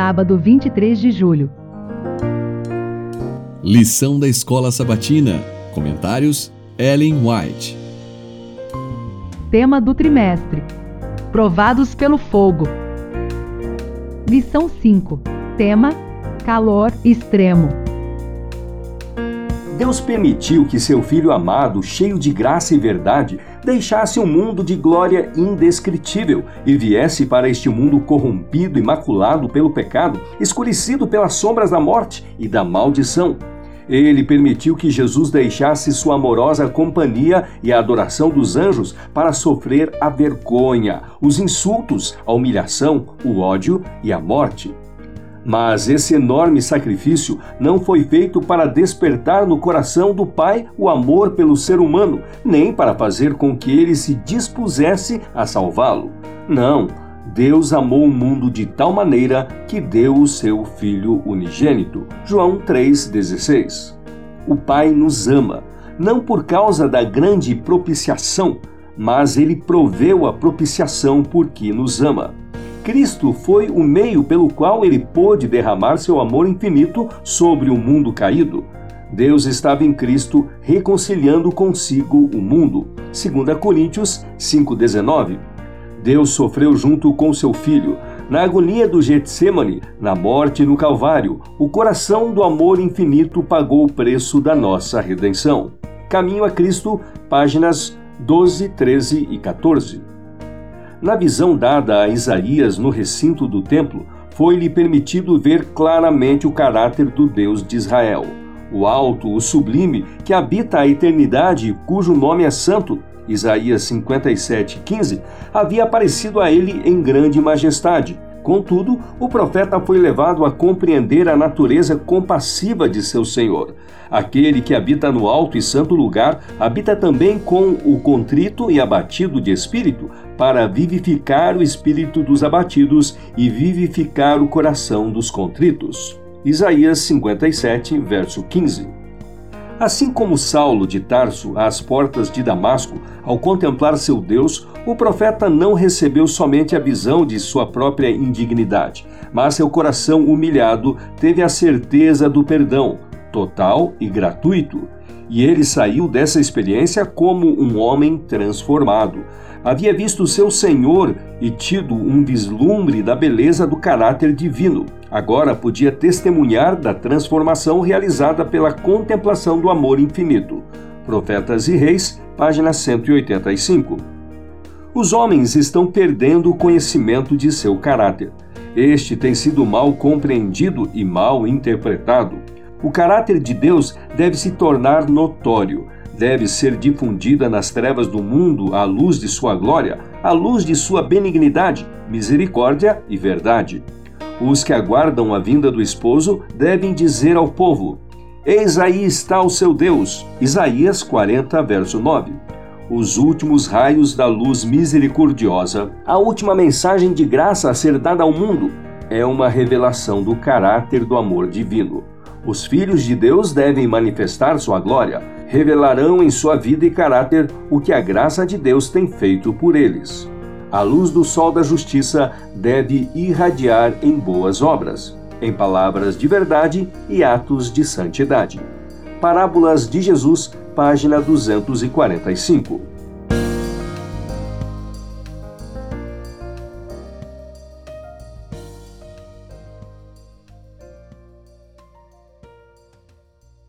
sábado 23 de julho. Lição da Escola Sabatina. Comentários: Ellen White. Tema do trimestre: Provados pelo fogo. Lição 5. Tema: Calor extremo. Deus permitiu que seu filho amado, cheio de graça e verdade, deixasse um mundo de glória indescritível e viesse para este mundo corrompido e maculado pelo pecado, escurecido pelas sombras da morte e da maldição. Ele permitiu que Jesus deixasse sua amorosa companhia e a adoração dos anjos para sofrer a vergonha, os insultos, a humilhação, o ódio e a morte. Mas esse enorme sacrifício não foi feito para despertar no coração do Pai o amor pelo ser humano, nem para fazer com que ele se dispusesse a salvá-lo. Não, Deus amou o mundo de tal maneira que deu o seu Filho unigênito. João 3,16. O Pai nos ama, não por causa da grande propiciação, mas ele proveu a propiciação porque nos ama. Cristo foi o meio pelo qual ele pôde derramar seu amor infinito sobre o mundo caído. Deus estava em Cristo reconciliando consigo o mundo. 2 Coríntios 5,19. Deus sofreu junto com seu filho, na agonia do Getsemane, na morte no Calvário. O coração do amor infinito pagou o preço da nossa redenção. Caminho a Cristo, páginas 12, 13 e 14. Na visão dada a Isaías no recinto do templo, foi-lhe permitido ver claramente o caráter do Deus de Israel. O alto, o sublime, que habita a eternidade, cujo nome é santo, Isaías 57:15, havia aparecido a ele em grande majestade. Contudo, o profeta foi levado a compreender a natureza compassiva de seu Senhor. Aquele que habita no alto e santo lugar habita também com o contrito e abatido de espírito, para vivificar o espírito dos abatidos e vivificar o coração dos contritos. Isaías 57, verso 15. Assim como Saulo de Tarso, às portas de Damasco, ao contemplar seu Deus, o profeta não recebeu somente a visão de sua própria indignidade, mas seu coração humilhado teve a certeza do perdão, total e gratuito. E ele saiu dessa experiência como um homem transformado. Havia visto seu Senhor e tido um vislumbre da beleza do caráter divino agora podia testemunhar da transformação realizada pela contemplação do amor infinito. Profetas e Reis, página 185. Os homens estão perdendo o conhecimento de seu caráter. Este tem sido mal compreendido e mal interpretado. O caráter de Deus deve se tornar notório, deve ser difundida nas trevas do mundo à luz de sua glória, à luz de sua benignidade, misericórdia e verdade. Os que aguardam a vinda do esposo devem dizer ao povo: Eis aí está o seu Deus. Isaías 40, verso 9. Os últimos raios da luz misericordiosa, a última mensagem de graça a ser dada ao mundo, é uma revelação do caráter do amor divino. Os filhos de Deus devem manifestar sua glória, revelarão em sua vida e caráter o que a graça de Deus tem feito por eles. A luz do sol da justiça deve irradiar em boas obras, em palavras de verdade e atos de santidade. Parábolas de Jesus, página 245.